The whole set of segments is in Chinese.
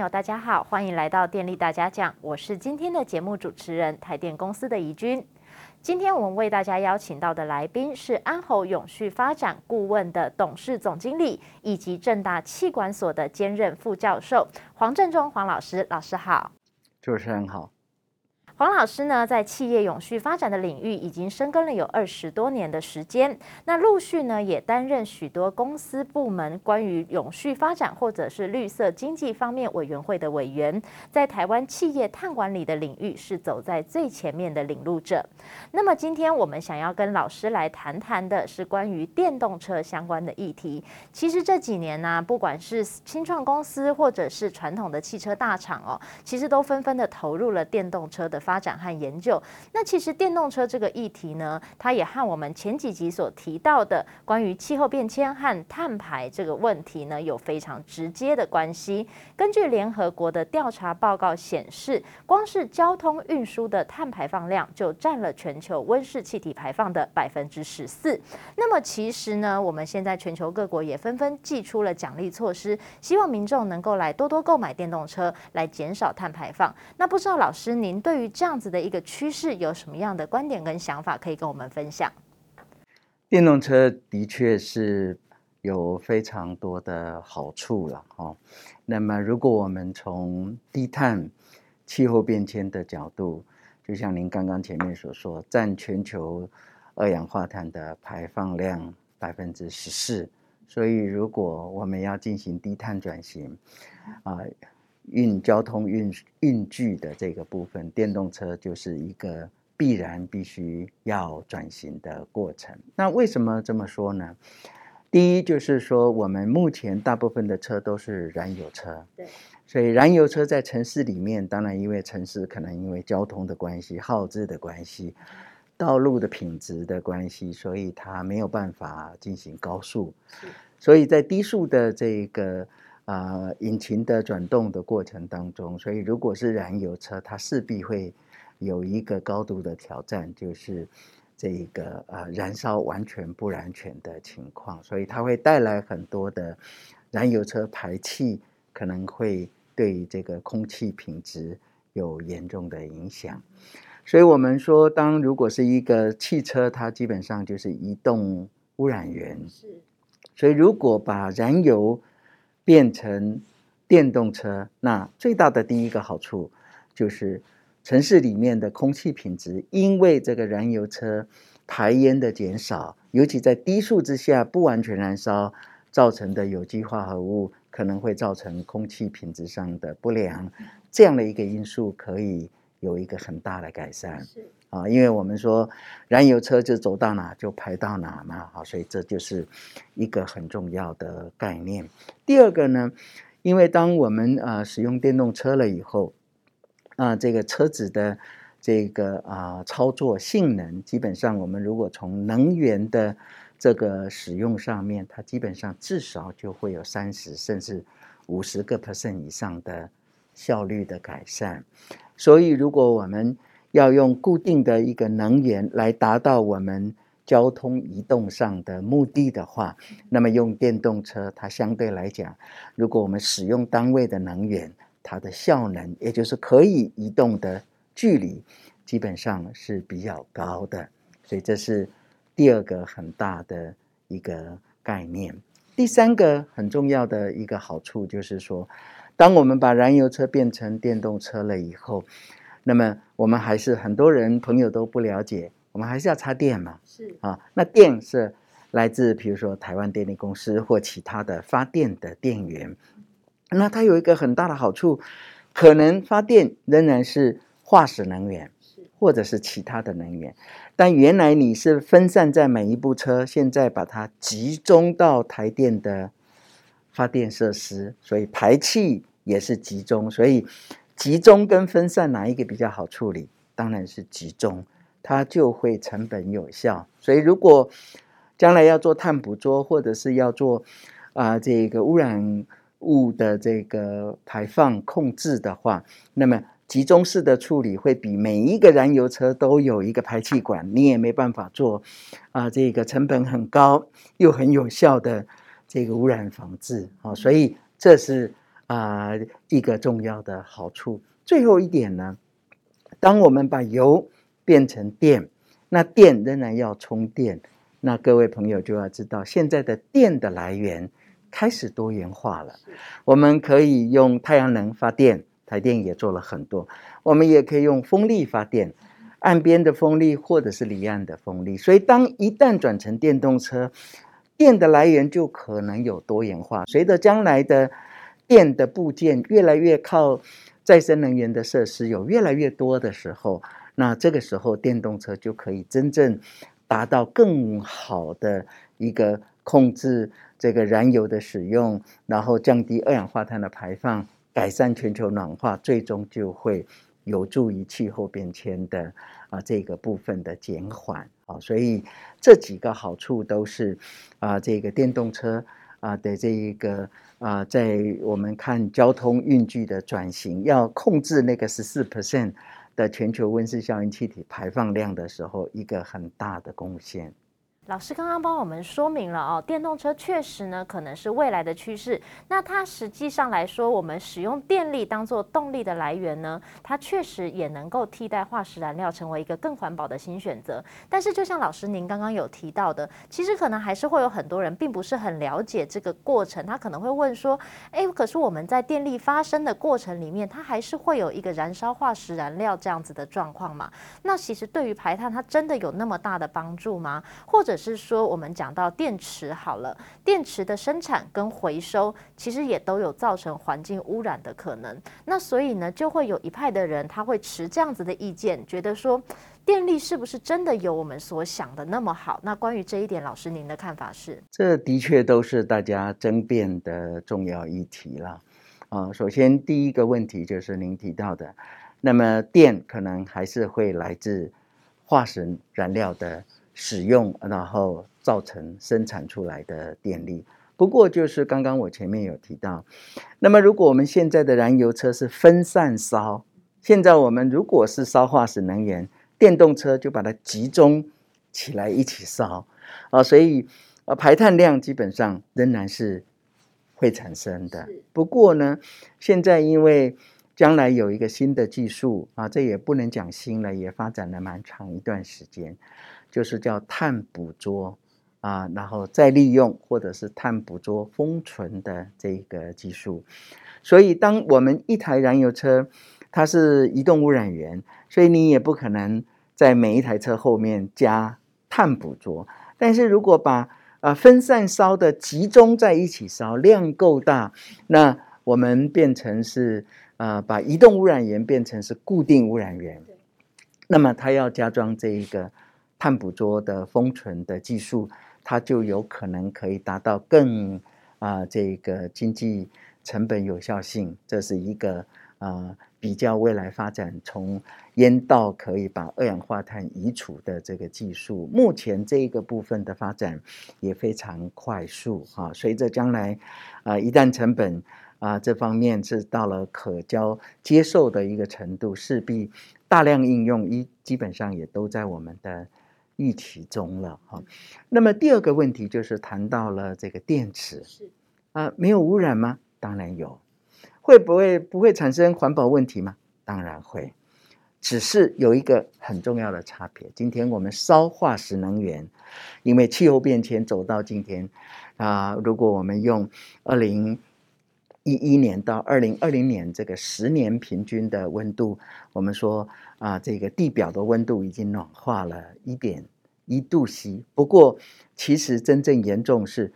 友，大家好，欢迎来到电力大家讲，我是今天的节目主持人台电公司的怡君。今天我们为大家邀请到的来宾是安侯永续发展顾问的董事总经理，以及正大气管所的兼任副教授黄正中黄老师。老师好，主持人好。黄老师呢，在企业永续发展的领域已经深耕了有二十多年的时间。那陆续呢，也担任许多公司部门关于永续发展或者是绿色经济方面委员会的委员，在台湾企业碳管理的领域是走在最前面的领路者。那么今天我们想要跟老师来谈谈的是关于电动车相关的议题。其实这几年呢、不管是新创公司或者是传统的汽车大厂哦，其实都纷纷的投入了电动车的发展和研究。那其实电动车这个议题呢，它也和我们前几集所提到的关于气候变迁和碳排这个问题呢，有非常直接的关系。根据联合国的调查报告显示，光是交通运输的碳排放量就占了全球温室气体排放的百分之十四。那么其实呢，我们现在全球各国也纷纷祭出了奖励措施，希望民众能够来多多购买电动车，来减少碳排放。那不知道老师您对于这样子的一个趋势有什么样的观点跟想法可以跟我们分享？电动车的确是有非常多的好处了哈。那么，如果我们从低碳、气候变迁的角度，就像您刚刚前面所说，占全球二氧化碳的排放量百分之十四，所以如果我们要进行低碳转型，啊。运交通运运具的这个部分，电动车就是一个必然必须要转型的过程。那为什么这么说呢？第一就是说，我们目前大部分的车都是燃油车，对，所以燃油车在城市里面，当然因为城市可能因为交通的关系、耗资的关系、道路的品质的关系，所以它没有办法进行高速，所以在低速的这个。啊、呃，引擎的转动的过程当中，所以如果是燃油车，它势必会有一个高度的挑战，就是这个啊、呃，燃烧完全不燃全的情况，所以它会带来很多的燃油车排气，可能会对这个空气品质有严重的影响。所以我们说，当如果是一个汽车，它基本上就是移动污染源。是，所以如果把燃油变成电动车，那最大的第一个好处就是城市里面的空气品质，因为这个燃油车排烟的减少，尤其在低速之下不完全燃烧造成的有机化合物，可能会造成空气品质上的不良，这样的一个因素可以有一个很大的改善。啊，因为我们说燃油车就走到哪就排到哪嘛，好，所以这就是一个很重要的概念。第二个呢，因为当我们啊使用电动车了以后，啊这个车子的这个啊操作性能，基本上我们如果从能源的这个使用上面，它基本上至少就会有三十甚至五十个 percent 以上的效率的改善。所以如果我们要用固定的一个能源来达到我们交通移动上的目的的话，那么用电动车，它相对来讲，如果我们使用单位的能源，它的效能，也就是可以移动的距离，基本上是比较高的。所以这是第二个很大的一个概念。第三个很重要的一个好处就是说，当我们把燃油车变成电动车了以后。那么我们还是很多人朋友都不了解，我们还是要插电嘛？是啊，那电是来自比如说台湾电力公司或其他的发电的电源，那它有一个很大的好处，可能发电仍然是化石能源，或者是其他的能源，但原来你是分散在每一部车，现在把它集中到台电的发电设施，所以排气也是集中，所以。集中跟分散哪一个比较好处理？当然是集中，它就会成本有效。所以如果将来要做碳捕捉，或者是要做啊、这个污染物的这个排放控制的话，那么集中式的处理会比每一个燃油车都有一个排气管，你也没办法做啊、这个成本很高又很有效的这个污染防治啊。所以这是。啊、呃、一个重要的好处。最后一点呢，当我们把油变成电，那电仍然要充电，那各位朋友就要知道，现在的电的来源开始多元化了。我们可以用太阳能发电，台电也做了很多；我们也可以用风力发电，岸边的风力或者是离岸的风力。所以，当一旦转成电动车，电的来源就可能有多元化。随着将来的电的部件越来越靠再生能源的设施有越来越多的时候，那这个时候电动车就可以真正达到更好的一个控制这个燃油的使用，然后降低二氧化碳的排放，改善全球暖化，最终就会有助于气候变迁的啊这个部分的减缓。啊，所以这几个好处都是啊，这个电动车啊的这一个啊，在我们看交通运具的转型，要控制那个十四 percent 的全球温室效应气体排放量的时候，一个很大的贡献。老师刚刚帮我们说明了哦，电动车确实呢可能是未来的趋势。那它实际上来说，我们使用电力当做动力的来源呢，它确实也能够替代化石燃料，成为一个更环保的新选择。但是，就像老师您刚刚有提到的，其实可能还是会有很多人并不是很了解这个过程。他可能会问说：“哎，可是我们在电力发生的过程里面，它还是会有一个燃烧化石燃料这样子的状况嘛？那其实对于排碳，它真的有那么大的帮助吗？或者？”是说，我们讲到电池好了，电池的生产跟回收，其实也都有造成环境污染的可能。那所以呢，就会有一派的人，他会持这样子的意见，觉得说，电力是不是真的有我们所想的那么好？那关于这一点，老师您的看法是？这的确都是大家争辩的重要议题了。啊，首先第一个问题就是您提到的，那么电可能还是会来自化石燃料的。使用，然后造成生产出来的电力。不过，就是刚刚我前面有提到，那么如果我们现在的燃油车是分散烧，现在我们如果是烧化石能源，电动车就把它集中起来一起烧啊，所以呃排碳量基本上仍然是会产生的。不过呢，现在因为将来有一个新的技术啊，这也不能讲新了，也发展了蛮长一段时间。就是叫碳捕捉啊，然后再利用或者是碳捕捉封存的这个技术。所以，当我们一台燃油车，它是移动污染源，所以你也不可能在每一台车后面加碳捕捉。但是如果把啊分散烧的集中在一起烧，量够大，那我们变成是呃把移动污染源变成是固定污染源，那么它要加装这一个。碳捕捉的封存的技术，它就有可能可以达到更啊、这个经济成本有效性，这是一个啊、比较未来发展从烟道可以把二氧化碳移除的这个技术。目前这一个部分的发展也非常快速啊，随着将来啊、一旦成本啊、这方面是到了可交接受的一个程度，势必大量应用一基本上也都在我们的。预期中了哈，那么第二个问题就是谈到了这个电池，啊，没有污染吗？当然有，会不会不会产生环保问题吗？当然会，只是有一个很重要的差别。今天我们烧化石能源，因为气候变迁走到今天啊，如果我们用二零一一年到二零二零年这个十年平均的温度，我们说。啊，这个地表的温度已经暖化了一点一度 C。不过，其实真正严重是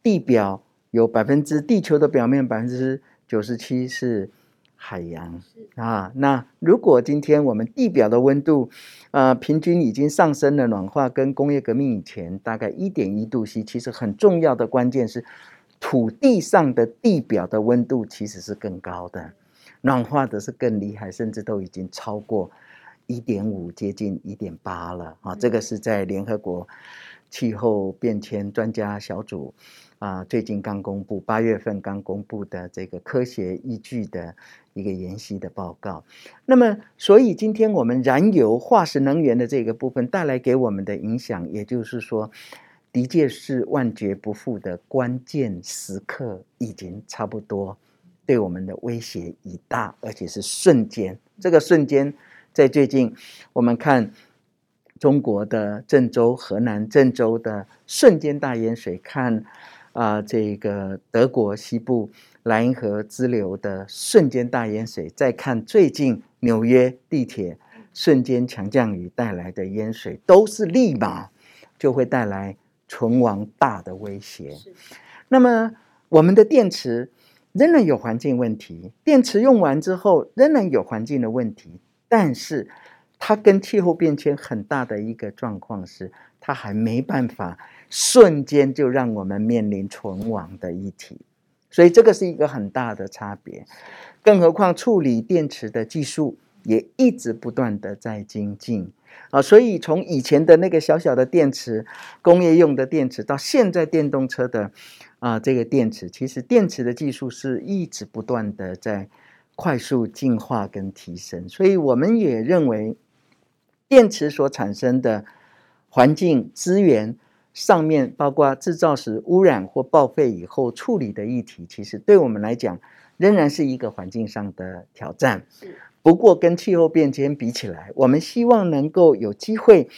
地表有百分之地球的表面百分之九十七是海洋啊。那如果今天我们地表的温度呃平均已经上升了，暖化跟工业革命以前大概一点一度 C，其实很重要的关键是土地上的地表的温度其实是更高的，暖化的是更厉害，甚至都已经超过。一点五接近一点八了啊！这个是在联合国气候变迁专家小组啊，最近刚公布，八月份刚公布的这个科学依据的一个研析的报告。那么，所以今天我们燃油化石能源的这个部分带来给我们的影响，也就是说，的确是万劫不复的关键时刻已经差不多对我们的威胁已大，而且是瞬间。这个瞬间，在最近我们看中国的郑州、河南郑州的瞬间大淹水，看啊、呃，这个德国西部莱茵河支流的瞬间大淹水，再看最近纽约地铁瞬间强降雨带来的淹水，都是立马就会带来存亡大的威胁。那么，我们的电池仍然有环境问题，电池用完之后仍然有环境的问题，但是它跟气候变迁很大的一个状况是，它还没办法瞬间就让我们面临存亡的议题，所以这个是一个很大的差别。更何况处理电池的技术也一直不断的在精进。啊，所以从以前的那个小小的电池，工业用的电池，到现在电动车的啊这个电池，其实电池的技术是一直不断的在快速进化跟提升。所以我们也认为，电池所产生的环境资源上面，包括制造时污染或报废以后处理的议题，其实对我们来讲，仍然是一个环境上的挑战。不过，跟气候变迁比起来，我们希望能够有机会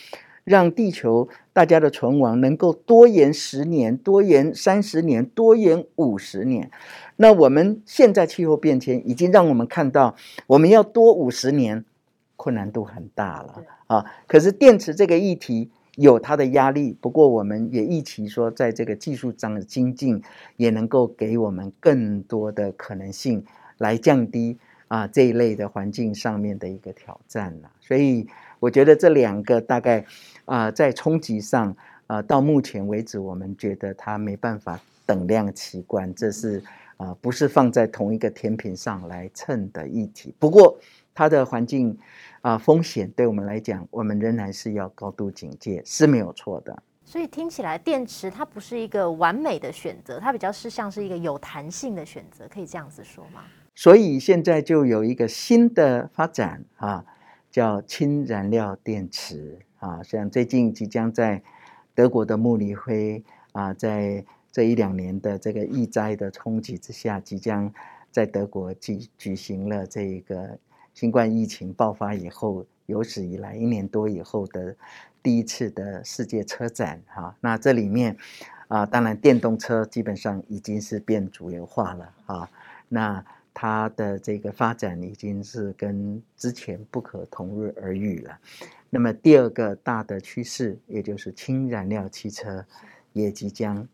让地球大家的存亡能够多延十年、多延三十年、多延五十年。那我们现在气候变迁已经让我们看到，我们要多五十年，困难度很大了啊。可是电池这个议题有它的压力，不过我们也一起说，在这个技术上的精进，也能够给我们更多的可能性来降低。啊，这一类的环境上面的一个挑战了，所以我觉得这两个大概啊，在冲击上啊，到目前为止，我们觉得它没办法等量齐观，这是啊，不是放在同一个天平上来称的议题。不过，它的环境啊风险对我们来讲，我们仍然是要高度警戒，是没有错的。所以听起来，电池它不是一个完美的选择，它比较是像是一个有弹性的选择，可以这样子说吗？所以现在就有一个新的发展啊，叫氢燃料电池啊，像最近即将在德国的慕尼黑啊，在这一两年的这个疫灾的冲击之下，即将在德国举举行了这一个新冠疫情爆发以后有史以来一年多以后的第一次的世界车展哈。那这里面啊，当然电动车基本上已经是变主流化了啊，那。它的这个发展已经是跟之前不可同日而语了。那么第二个大的趋势，也就是氢燃料汽车，也即将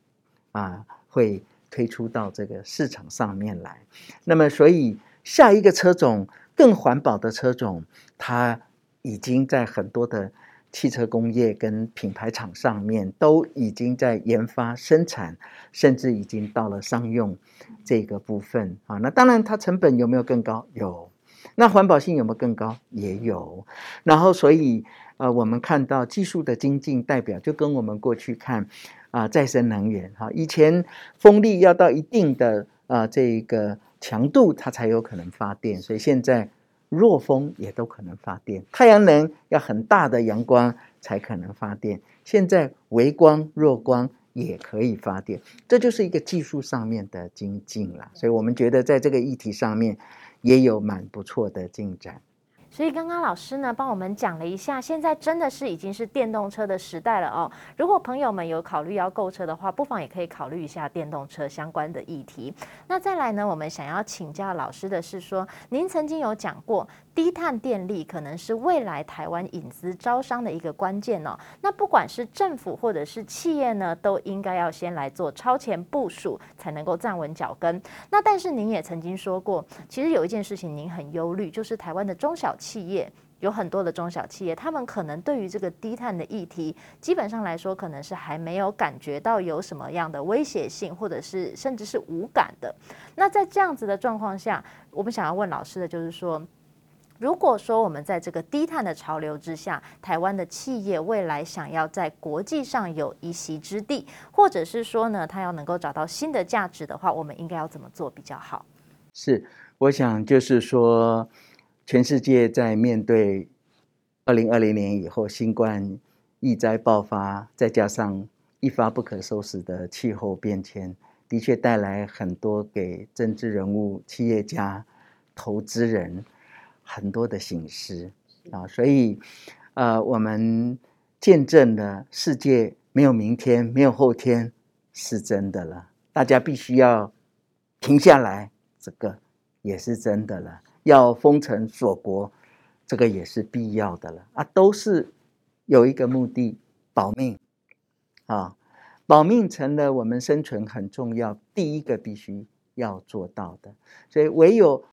啊会推出到这个市场上面来。那么所以下一个车种更环保的车种，它已经在很多的。汽车工业跟品牌厂上面都已经在研发生产，甚至已经到了商用这个部分啊。那当然，它成本有没有更高？有。那环保性有没有更高？也有。然后，所以呃，我们看到技术的精进，代表就跟我们过去看啊，再生能源哈，以前风力要到一定的啊这个强度，它才有可能发电，所以现在。弱风也都可能发电，太阳能要很大的阳光才可能发电。现在微光、弱光也可以发电，这就是一个技术上面的精进了。所以我们觉得在这个议题上面也有蛮不错的进展。所以刚刚老师呢帮我们讲了一下，现在真的是已经是电动车的时代了哦。如果朋友们有考虑要购车的话，不妨也可以考虑一下电动车相关的议题。那再来呢，我们想要请教老师的是说，您曾经有讲过，低碳电力可能是未来台湾引资招商的一个关键哦。那不管是政府或者是企业呢，都应该要先来做超前部署，才能够站稳脚跟。那但是您也曾经说过，其实有一件事情您很忧虑，就是台湾的中小企业有很多的中小企业，他们可能对于这个低碳的议题，基本上来说，可能是还没有感觉到有什么样的威胁性，或者是甚至是无感的。那在这样子的状况下，我们想要问老师的就是说，如果说我们在这个低碳的潮流之下，台湾的企业未来想要在国际上有一席之地，或者是说呢，它要能够找到新的价值的话，我们应该要怎么做比较好？是，我想就是说，全世界在面对二零二零年以后新冠疫灾爆发，再加上一发不可收拾的气候变迁，的确带来很多给政治人物、企业家、投资人很多的省思啊，所以呃，我们见证了世界没有明天、没有后天是真的了，大家必须要停下来，这个也是真的了，要封城锁国，这个也是必要的了啊，都是有一个目的，保命啊。保命成了我们生存很重要，第一个必须要做到的。所以唯有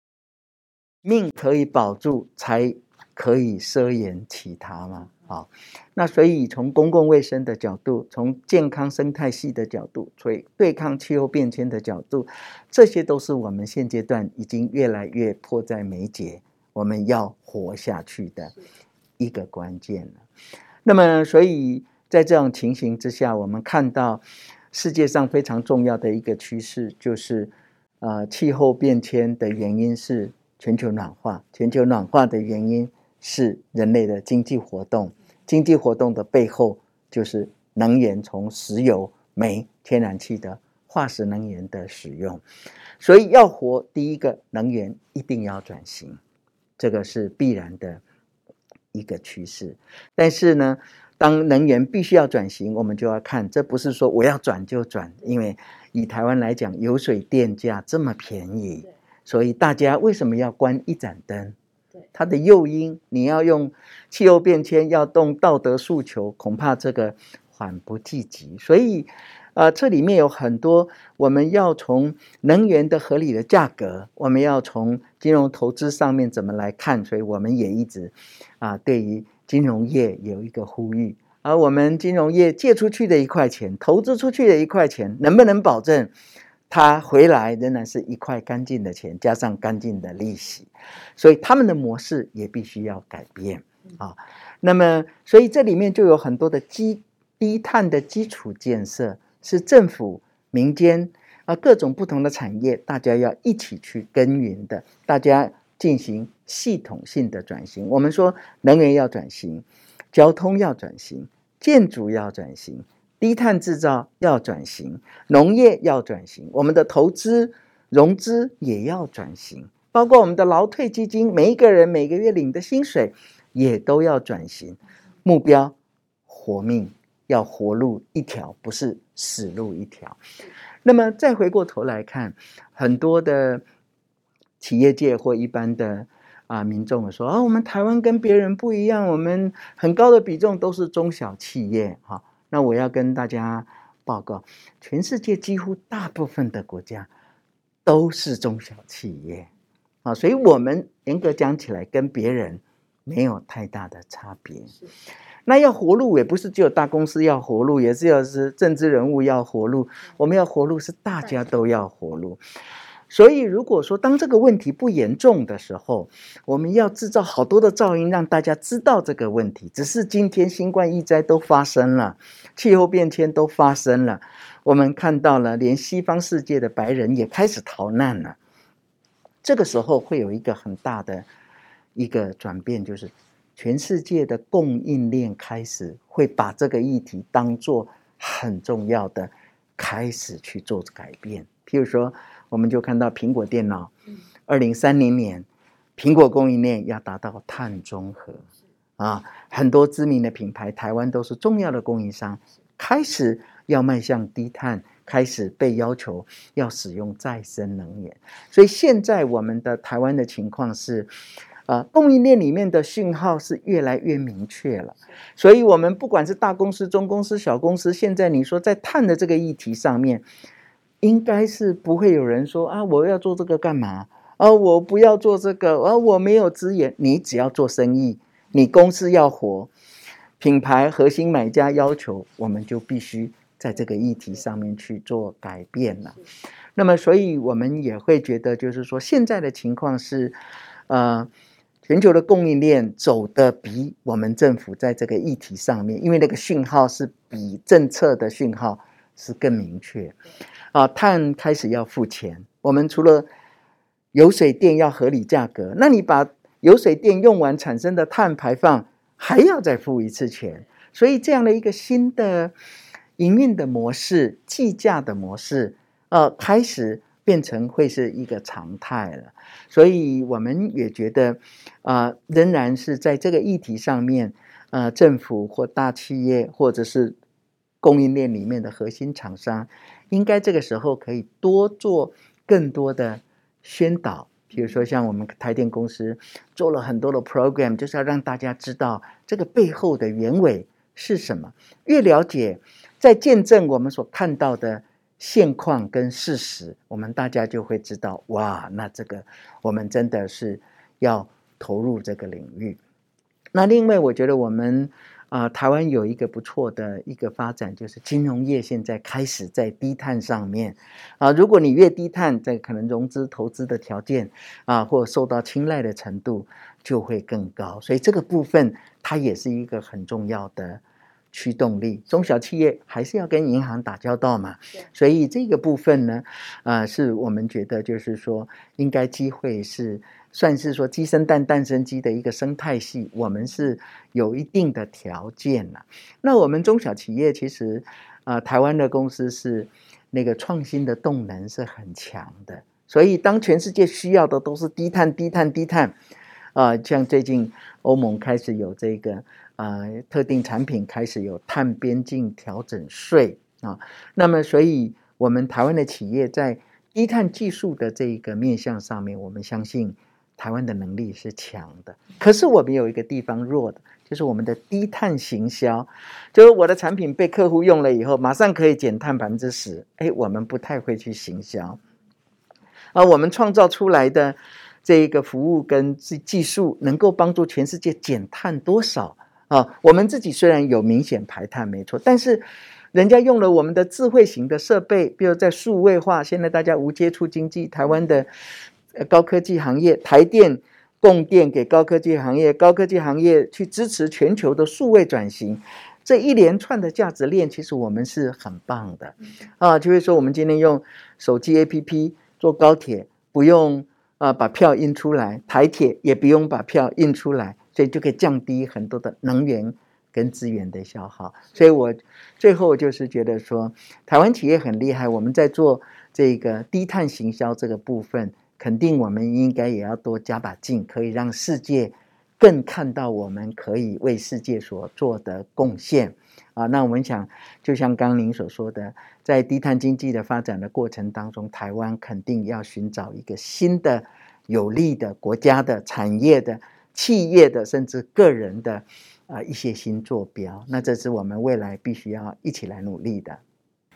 命可以保住，才可以奢言其他嘛。好，那所以从公共卫生的角度，从健康生态系的角度，所以对抗气候变迁的角度，这些都是我们现阶段已经越来越迫在眉睫，我们要活下去的一个关键了。那么，所以。在这种情形之下，我们看到世界上非常重要的一个趋势，就是呃，气候变迁的原因是全球暖化，全球暖化的原因是人类的经济活动，经济活动的背后就是能源，从石油、煤、天然气的化石能源的使用，所以要活，第一个能源一定要转型，这个是必然的一个趋势，但是呢，当能源必须要转型，我们就要看，这不是说我要转就转，因为以台湾来讲，油水电价这么便宜，所以大家为什么要关一盏灯？它的诱因，你要用气候变迁，要动道德诉求，恐怕这个缓不济急。所以，呃，这里面有很多我们要从能源的合理的价格，我们要从金融投资上面怎么来看，所以我们也一直啊，对于。金融业有一个呼吁，而我们金融业借出去的一块钱，投资出去的一块钱，能不能保证它回来仍然是一块干净的钱，加上干净的利息？所以他们的模式也必须要改变啊。那么，所以这里面就有很多的基低碳的基础建设，是政府、民间啊各种不同的产业，大家要一起去耕耘的，大家。进行系统性的转型。我们说，能源要转型，交通要转型，建筑要转型，低碳制造要转型，农业要转型，我们的投资融资也要转型，包括我们的劳退基金，每一个人每个月领的薪水也都要转型。目标活命，要活路一条，不是死路一条。那么再回过头来看，很多的。企业界或一般的啊民众说啊，我们台湾跟别人不一样，我们很高的比重都是中小企业哈。那我要跟大家报告，全世界几乎大部分的国家都是中小企业啊，所以我们严格讲起来跟别人没有太大的差别。那要活路也不是只有大公司要活路，也是要是政治人物要活路，我们要活路是大家都要活路。所以，如果说当这个问题不严重的时候，我们要制造好多的噪音，让大家知道这个问题。只是今天新冠疫灾都发生了，气候变迁都发生了，我们看到了，连西方世界的白人也开始逃难了。这个时候会有一个很大的一个转变，就是全世界的供应链开始会把这个议题当做很重要的，开始去做改变。譬如说。我们就看到苹果电脑，二零三零年，苹果供应链要达到碳中和，啊，很多知名的品牌，台湾都是重要的供应商，开始要迈向低碳，开始被要求要使用再生能源。所以现在我们的台湾的情况是，啊，供应链里面的讯号是越来越明确了。所以，我们不管是大公司、中公司、小公司，现在你说在碳的这个议题上面。应该是不会有人说啊，我要做这个干嘛？啊，我不要做这个，啊，我没有资源。你只要做生意，你公司要活，品牌核心买家要求，我们就必须在这个议题上面去做改变了。那么，所以我们也会觉得，就是说，现在的情况是，呃，全球的供应链走得比我们政府在这个议题上面，因为那个讯号是比政策的讯号是更明确。啊，碳开始要付钱。我们除了油水电要合理价格，那你把油水电用完产生的碳排放还要再付一次钱。所以这样的一个新的营运的模式、计价的模式，呃，开始变成会是一个常态了。所以我们也觉得，啊、呃，仍然是在这个议题上面，呃，政府或大企业或者是供应链里面的核心厂商，应该这个时候可以多做更多的宣导。比如说，像我们台电公司做了很多的 program，就是要让大家知道这个背后的原委是什么。越了解，在见证我们所看到的现况跟事实，我们大家就会知道，哇，那这个我们真的是要投入这个领域。那另外，我觉得我们。啊、台湾有一个不错的一个发展，就是金融业现在开始在低碳上面啊、如果你越低碳，在可能融资投资的条件啊、或受到青睐的程度就会更高。所以这个部分它也是一个很重要的驱动力。中小企业还是要跟银行打交道嘛，所以这个部分呢，啊、呃，是我们觉得就是说应该机会是。算是说鸡生蛋，蛋生鸡的一个生态系，我们是有一定的条件了。那我们中小企业其实，啊、呃，台湾的公司是那个创新的动能是很强的。所以当全世界需要的都是低碳、低碳、低碳，啊、呃，像最近欧盟开始有这个呃，特定产品开始有碳边境调整税啊，那么所以我们台湾的企业在低碳技术的这一个面向上面，我们相信。台湾的能力是强的，可是我们有一个地方弱的，就是我们的低碳行销。就是我的产品被客户用了以后，马上可以减碳百分之十，哎，我们不太会去行销。而我们创造出来的这一个服务跟技技术，能够帮助全世界减碳多少啊？我们自己虽然有明显排碳，没错，但是人家用了我们的智慧型的设备，比如在数位化，现在大家无接触经济，台湾的。高科技行业，台电供电给高科技行业，高科技行业去支持全球的数位转型，这一连串的价值链，其实我们是很棒的啊。就会说，我们今天用手机 APP 坐高铁，不用啊把票印出来；台铁也不用把票印出来，所以就可以降低很多的能源跟资源的消耗。所以我最后就是觉得说，台湾企业很厉害，我们在做这个低碳行销这个部分。肯定我们应该也要多加把劲，可以让世界更看到我们可以为世界所做的贡献啊！那我们想，就像刚您所说的，在低碳经济的发展的过程当中，台湾肯定要寻找一个新的有利的国家的产业的企业的甚至个人的啊一些新坐标。那这是我们未来必须要一起来努力的。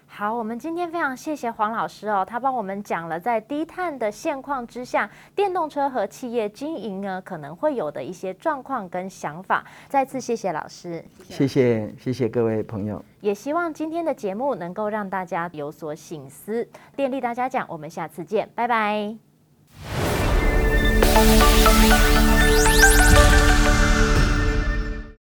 好，我们今天非常谢谢黄老师哦，他帮我们讲了在低碳的现况之下，电动车和企业经营呢可能会有的一些状况跟想法。再次谢谢老师，谢谢谢谢各位朋友，也希望今天的节目能够让大家有所醒思。电力大家讲，我们下次见，拜拜。Thank